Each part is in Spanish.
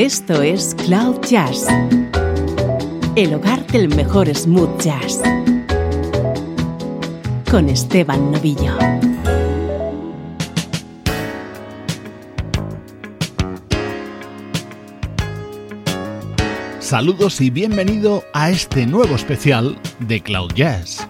Esto es Cloud Jazz, el hogar del mejor smooth jazz, con Esteban Novillo. Saludos y bienvenido a este nuevo especial de Cloud Jazz.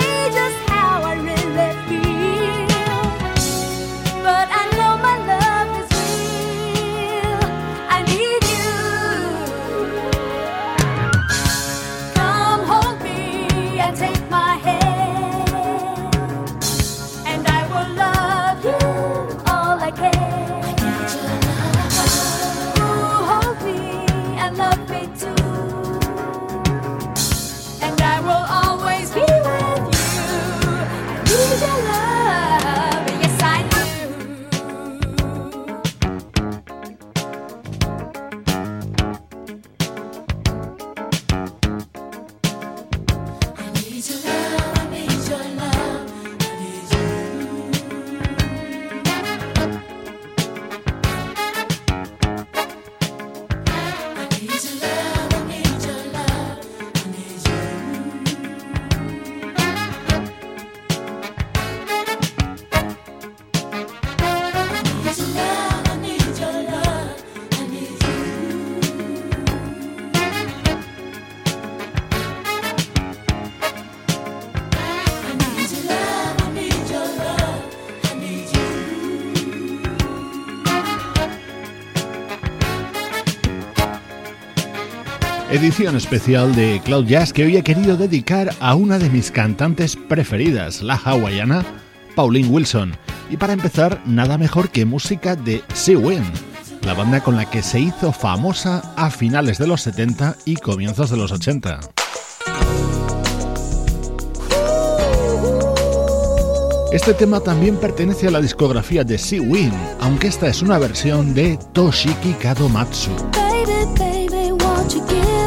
edición especial de Cloud Jazz que hoy he querido dedicar a una de mis cantantes preferidas, la hawaiana Pauline Wilson. Y para empezar, nada mejor que música de Sea Wind, la banda con la que se hizo famosa a finales de los 70 y comienzos de los 80. Este tema también pertenece a la discografía de Sea Wind, aunque esta es una versión de Toshiki Kadomatsu. sun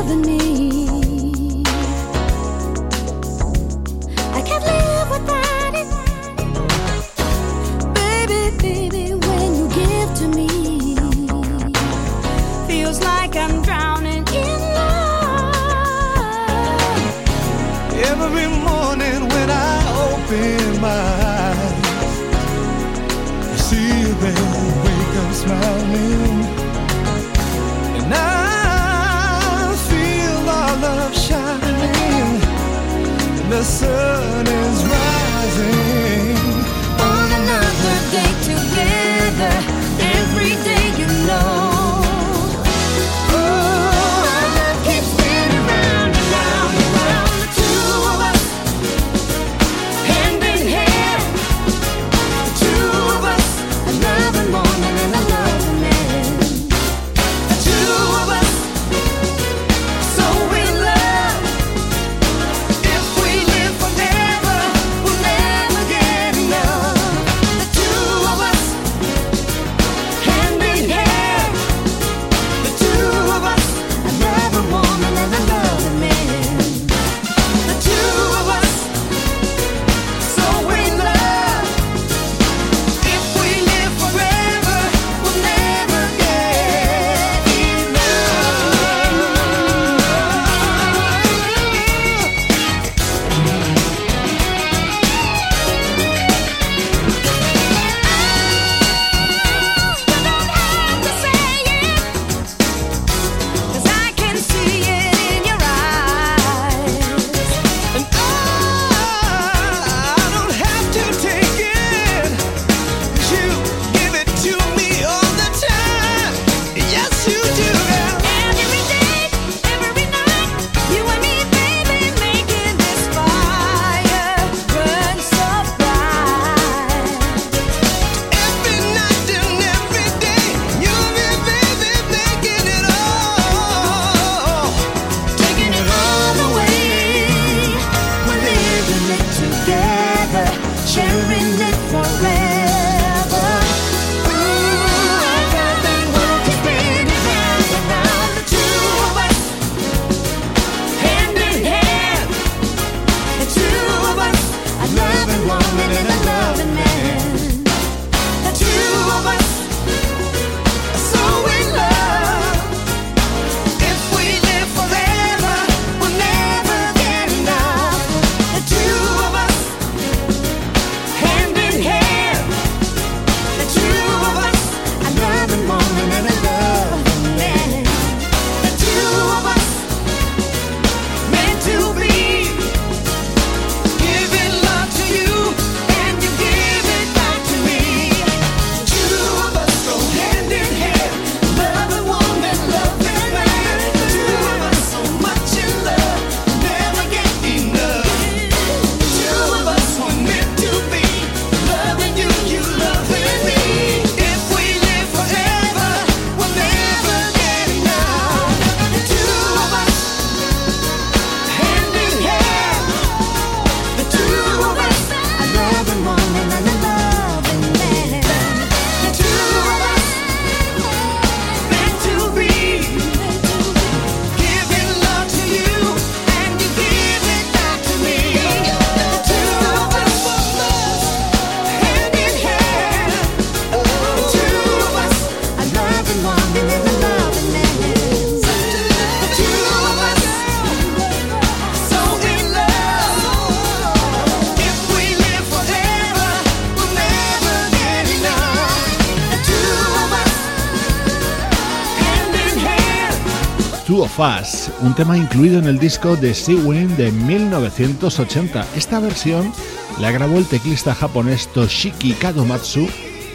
Us, un tema incluido en el disco de Sea Wind de 1980. Esta versión la grabó el teclista japonés Toshiki Kadomatsu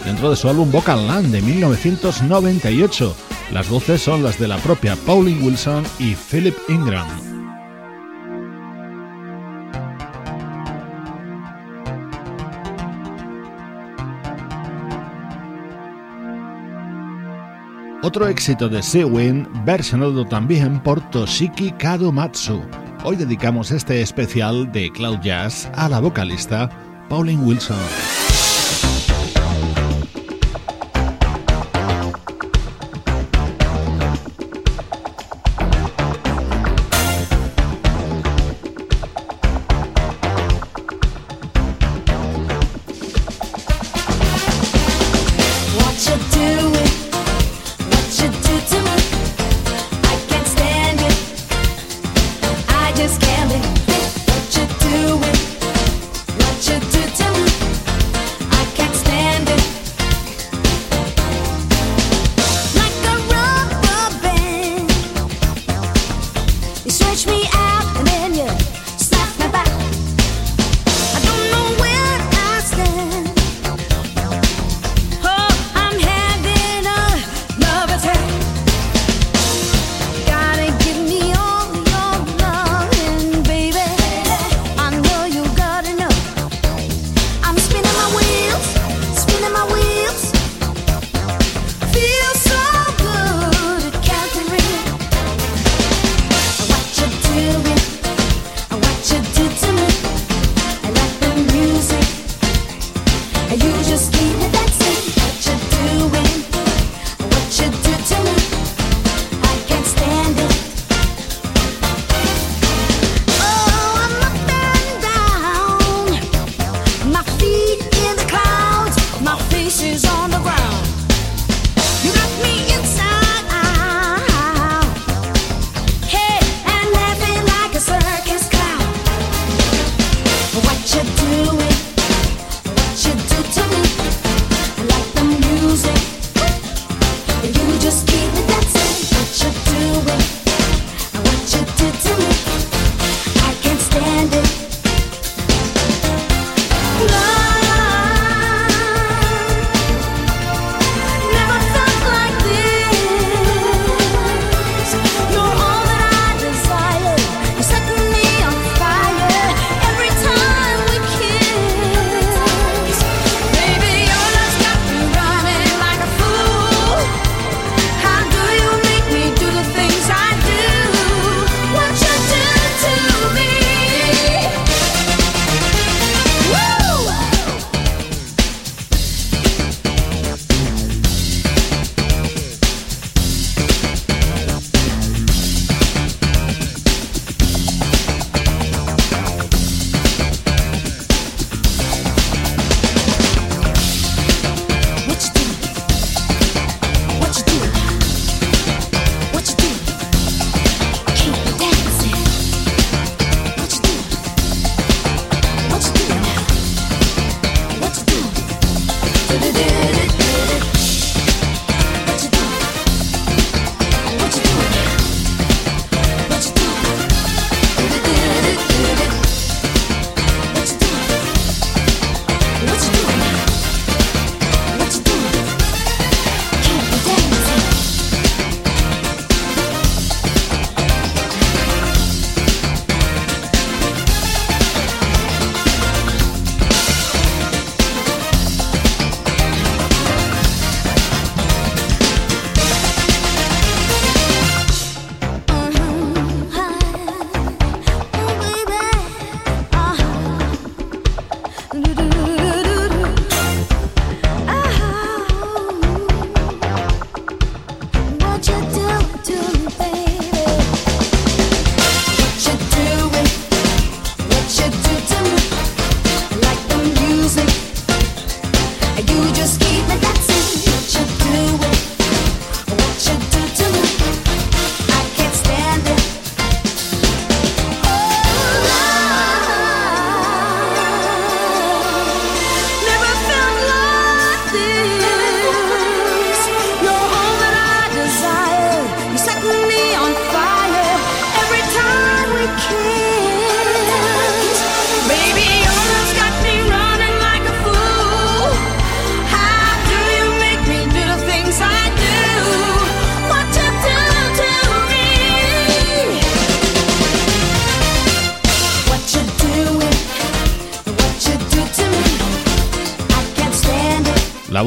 dentro de su álbum Vocal Land de 1998. Las voces son las de la propia Pauline Wilson y Philip Ingram. Otro éxito de Sewin, versionado también por Toshiki Kadomatsu. Hoy dedicamos este especial de Cloud Jazz a la vocalista Pauline Wilson.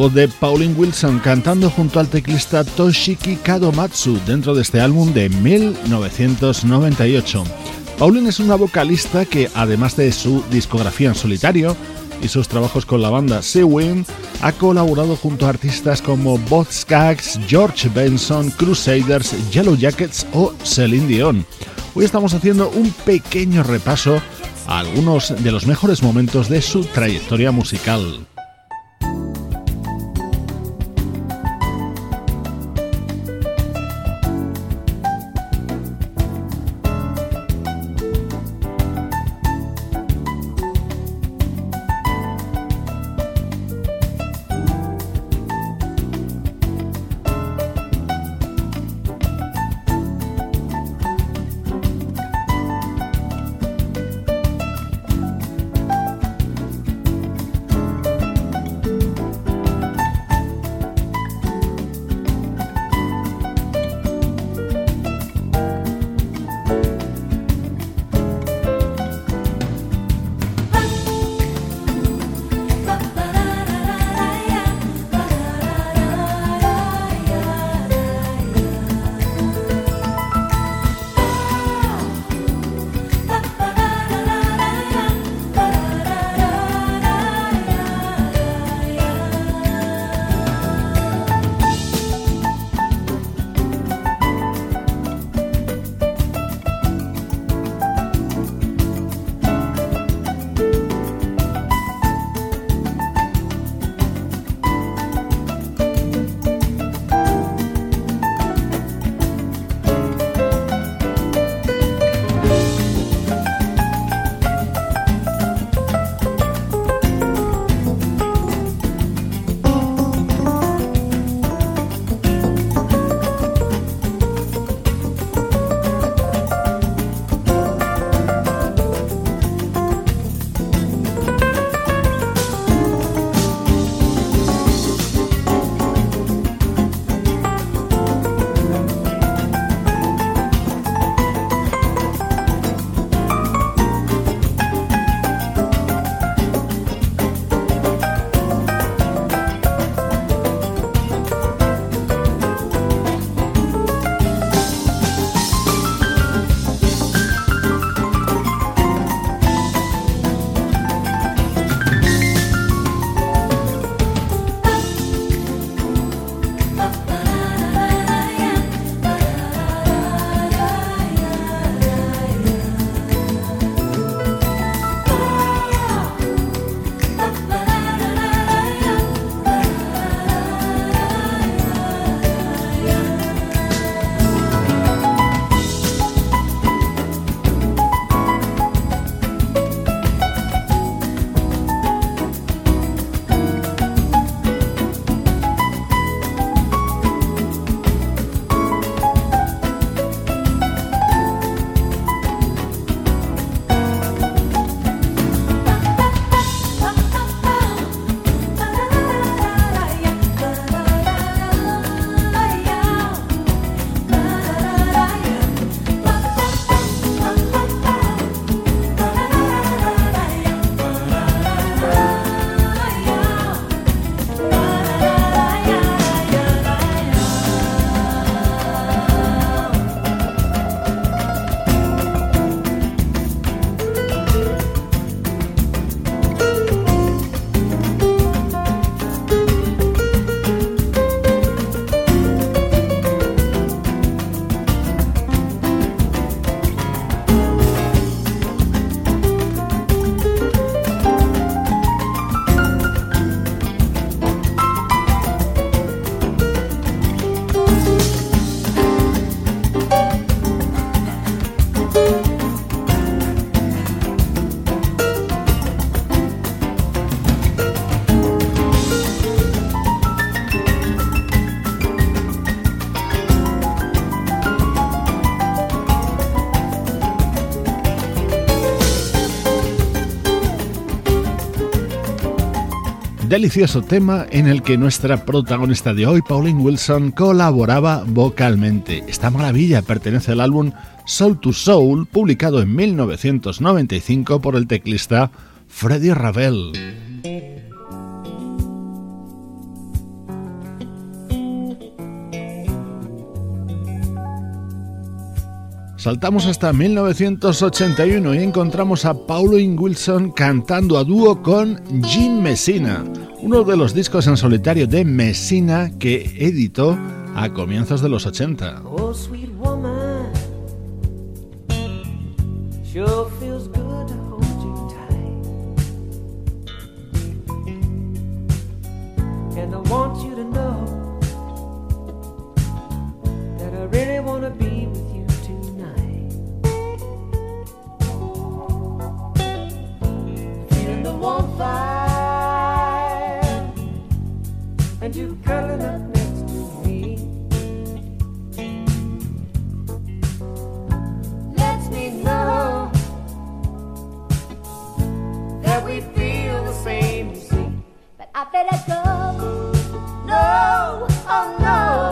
De Pauline Wilson cantando junto al teclista Toshiki Kadomatsu dentro de este álbum de 1998. Pauline es una vocalista que, además de su discografía en solitario y sus trabajos con la banda Sea Wind, ha colaborado junto a artistas como Skaggs, George Benson, Crusaders, Yellow Jackets o Celine Dion. Hoy estamos haciendo un pequeño repaso a algunos de los mejores momentos de su trayectoria musical. Delicioso tema en el que nuestra protagonista de hoy, Pauline Wilson, colaboraba vocalmente. Esta maravilla pertenece al álbum Soul to Soul, publicado en 1995 por el teclista Freddie Ravel. Saltamos hasta 1981 y encontramos a Pauline Wilson cantando a dúo con Jim Messina, uno de los discos en solitario de Messina que editó a comienzos de los 80. Oh, sweet woman. Sure feels good to hold you tight. And I want you to know that I really want to be with on fire, and you curling up next to me. Lets me know that we feel the same, you see. But I better go. No, oh no.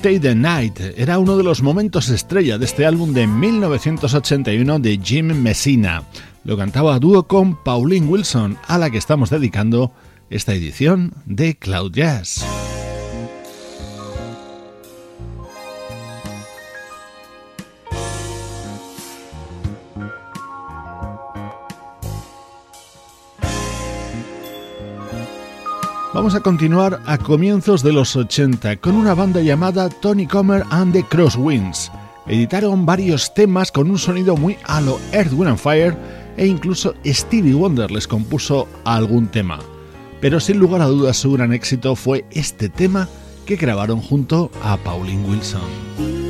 Stay the Night era uno de los momentos estrella de este álbum de 1981 de Jim Messina. Lo cantaba a dúo con Pauline Wilson, a la que estamos dedicando esta edición de Cloud Jazz. Vamos a continuar a comienzos de los 80 con una banda llamada Tony Comer and the Crosswinds. Editaron varios temas con un sonido muy a lo Earth, Wind and Fire e incluso Stevie Wonder les compuso algún tema. Pero sin lugar a dudas su gran éxito fue este tema que grabaron junto a Pauline Wilson.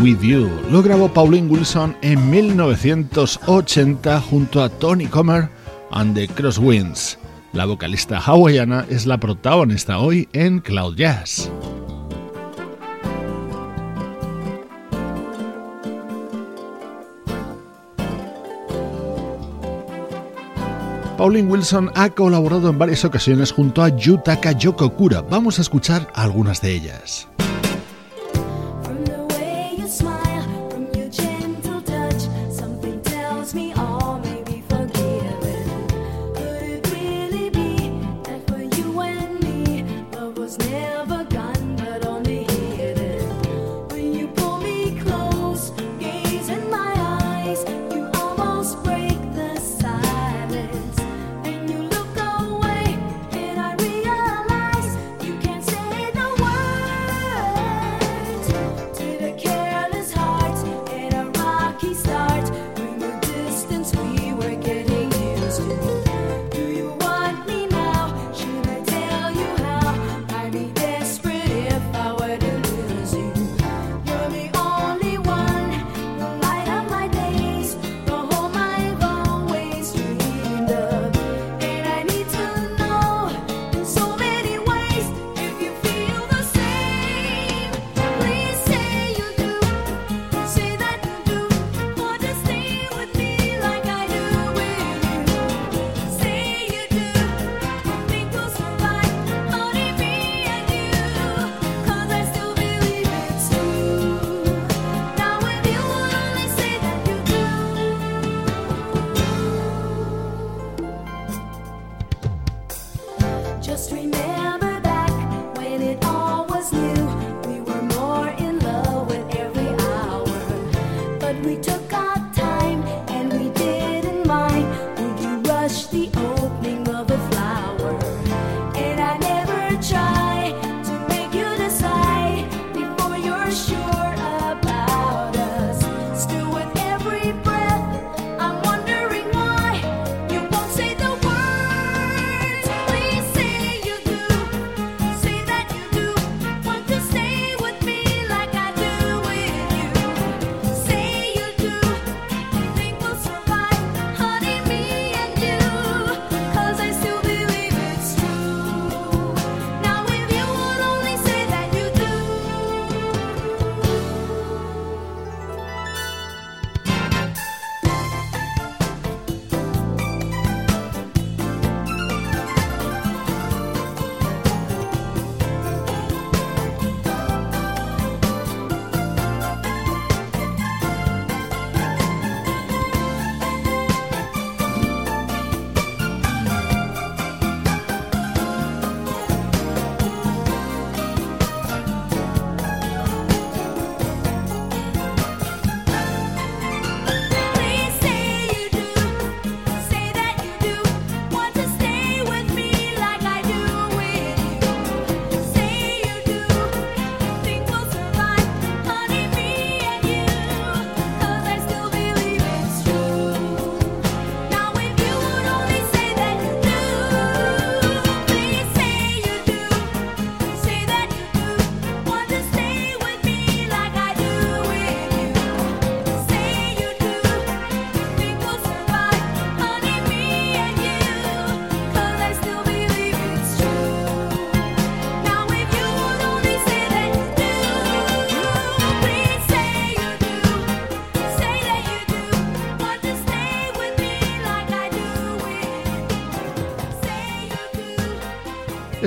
With You. Lo grabó Pauline Wilson en 1980 junto a Tony Comer and the Crosswinds. La vocalista hawaiana es la protagonista hoy en Cloud Jazz. Pauline Wilson ha colaborado en varias ocasiones junto a Yutaka Yokokura. Vamos a escuchar algunas de ellas.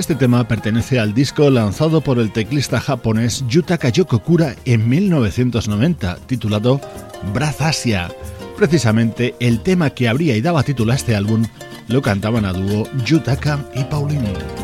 Este tema pertenece al disco lanzado por el teclista japonés Yutaka Yokokura en 1990, titulado Brath Asia. Precisamente el tema que abría y daba título a este álbum lo cantaban a dúo Yutaka y Pauline.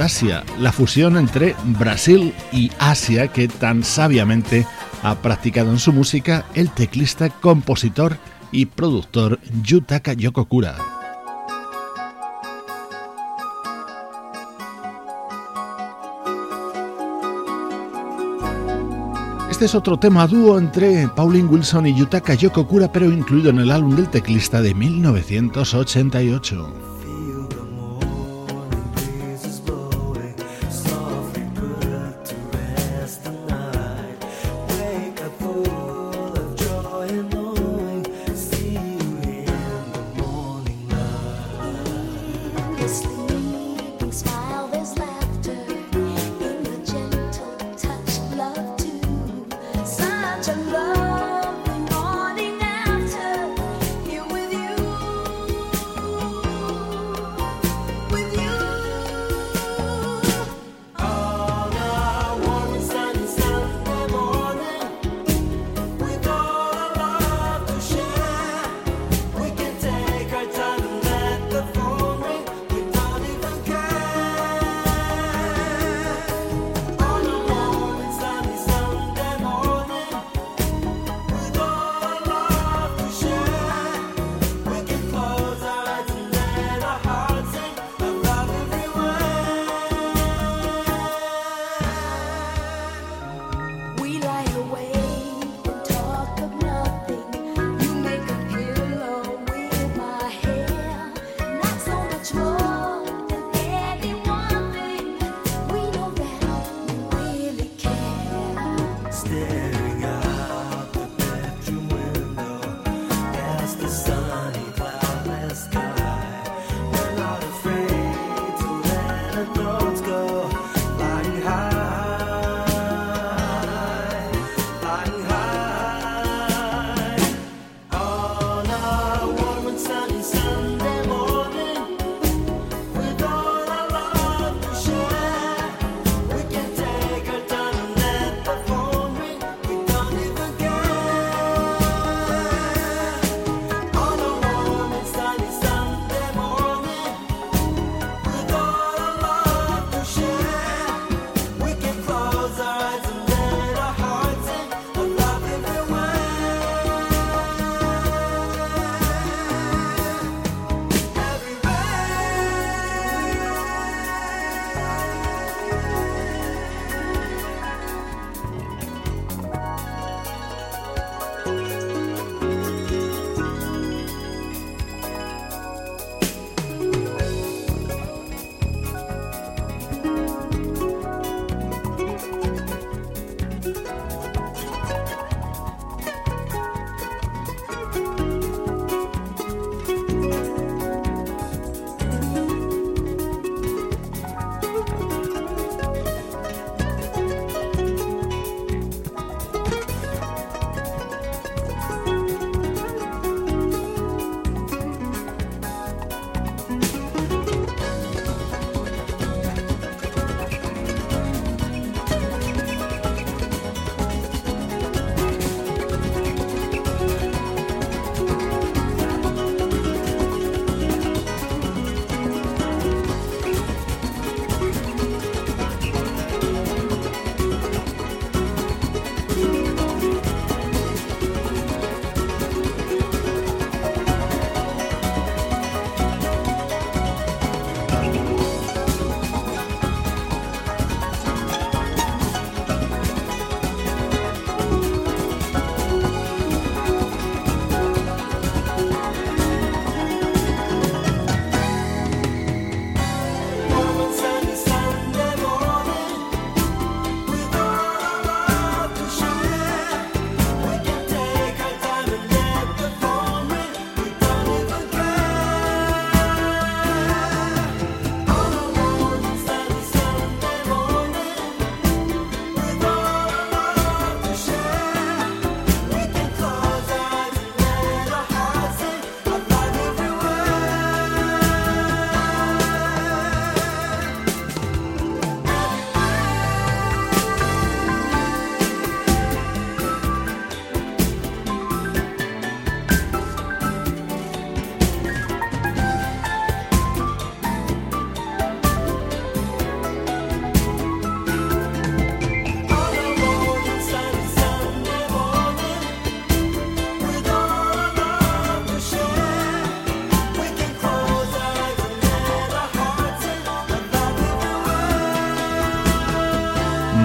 Asia, la fusión entre Brasil y Asia que tan sabiamente ha practicado en su música el teclista, compositor y productor Yutaka Yokokura. Este es otro tema dúo entre Pauline Wilson y Yutaka Yokokura, pero incluido en el álbum del teclista de 1988.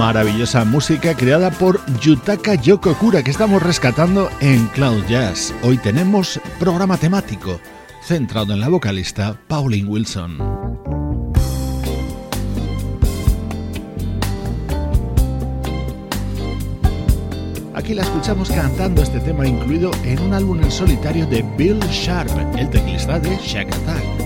Maravillosa música creada por Yutaka Yokokura que estamos rescatando en Cloud Jazz. Hoy tenemos programa temático centrado en la vocalista Pauline Wilson. Aquí la escuchamos cantando este tema incluido en un álbum en solitario de Bill Sharp, el teclista de Shack Attack.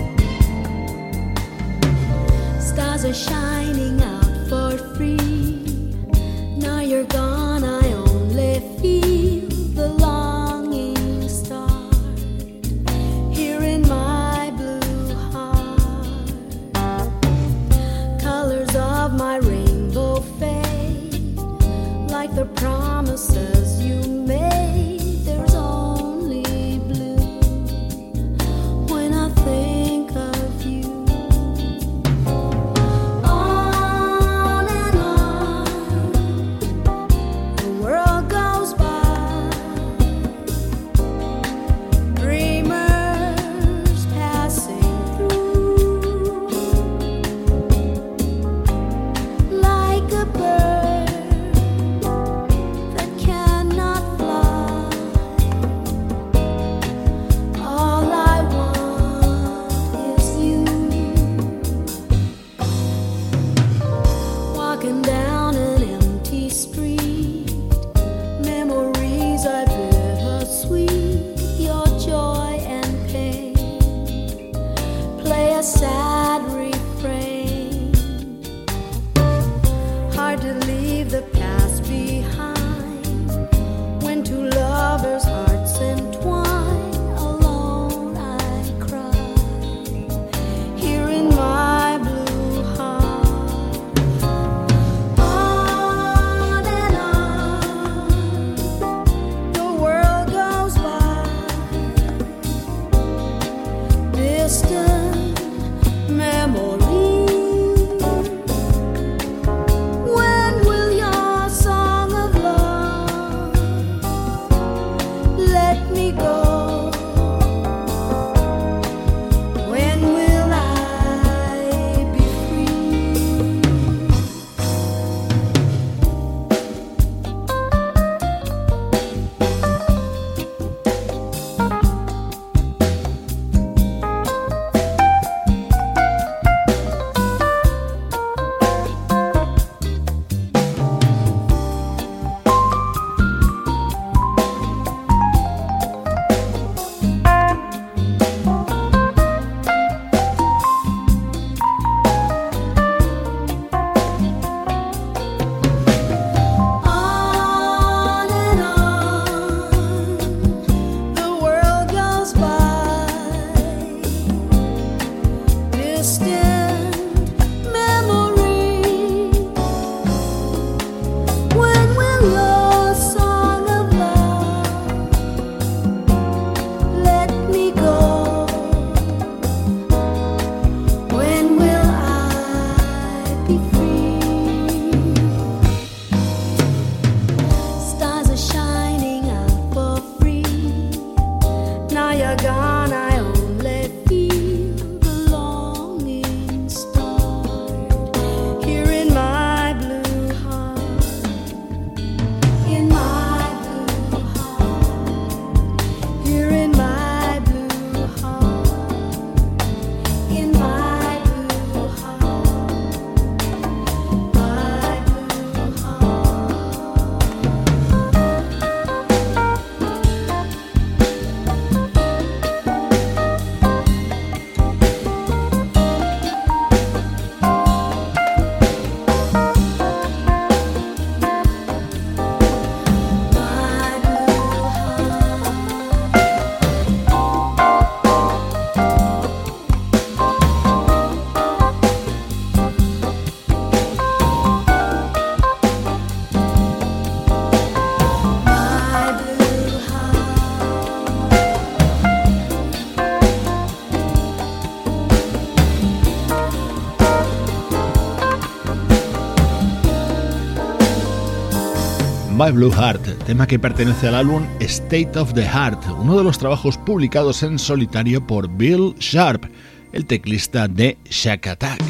My Blue Heart, tema que pertenece al álbum State of the Heart, uno de los trabajos publicados en solitario por Bill Sharp, el teclista de Shack Attack.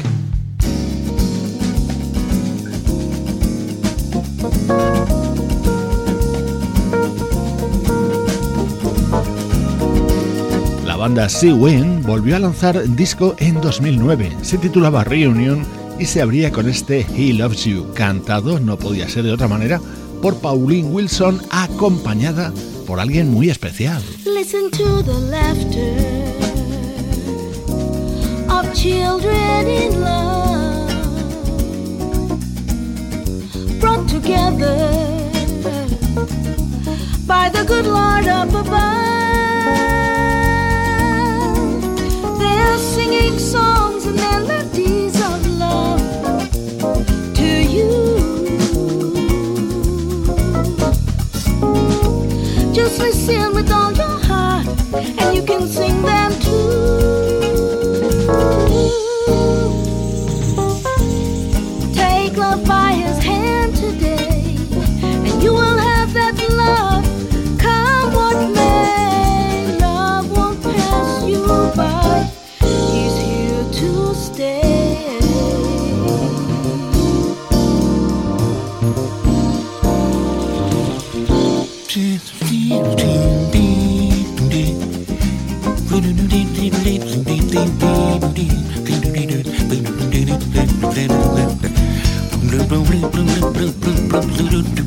La banda Sea Wind volvió a lanzar disco en 2009, se titulaba Reunion y se abría con este He Loves You, cantado, no podía ser de otra manera, por Pauline Wilson, acompañada por alguien muy especial. Listen to the laughter of children in love, brought together by the good Lord up above. They're singing songs and melodies. me sin with all your heart, and you can sing them too. do do do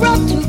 Rock.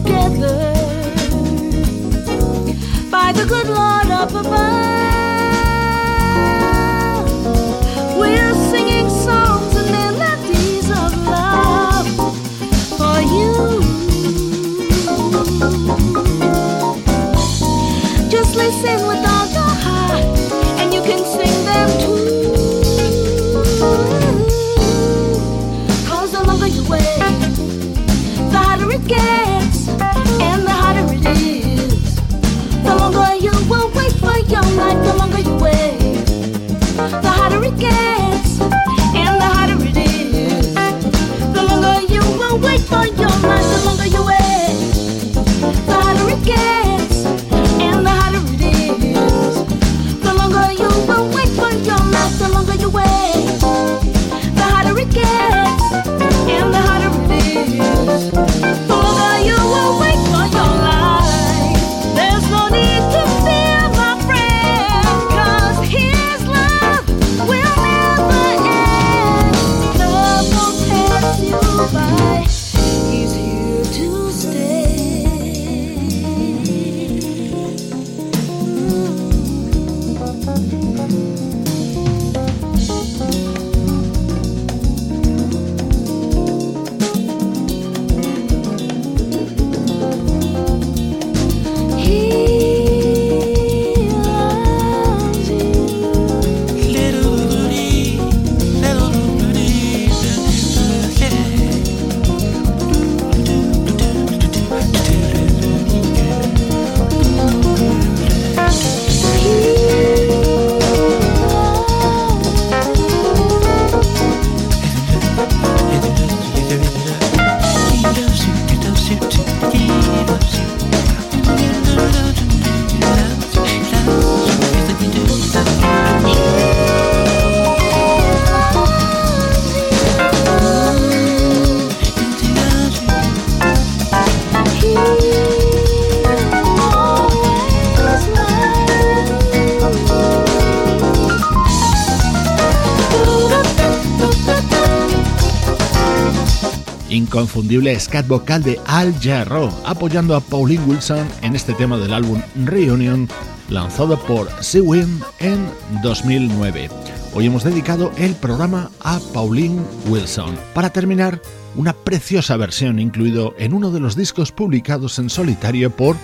Inconfundible scat vocal de Al Jarreau, apoyando a Pauline Wilson en este tema del álbum Reunion, lanzado por Seawind en 2009. Hoy hemos dedicado el programa a Pauline Wilson. Para terminar, una preciosa versión incluido en uno de los discos publicados en solitario por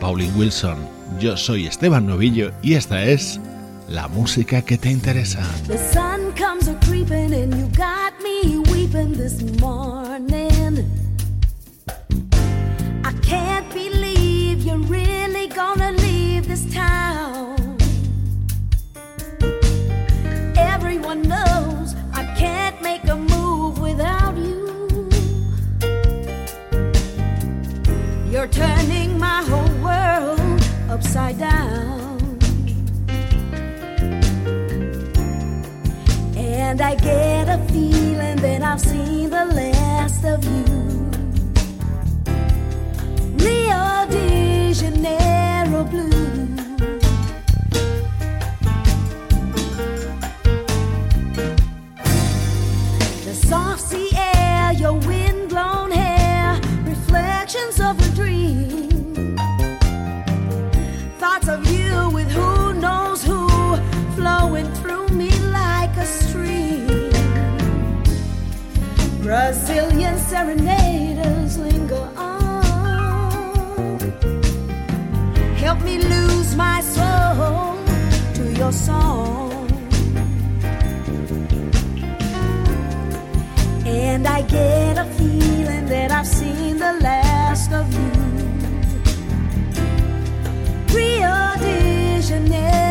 Pauline Wilson. Yo soy Esteban Novillo y esta es la música que te interesa. The sun comes a creeping and you got me weeping this morning. I can't believe you're really gonna leave this town. Everyone knows I can't make a move without you. You're turning my whole world upside down. And I get a feeling that I've seen the last of you. Rio de Janeiro blue. Serenaders linger on. Help me lose my soul to your song. And I get a feeling that I've seen the last of you. Rio de Janeiro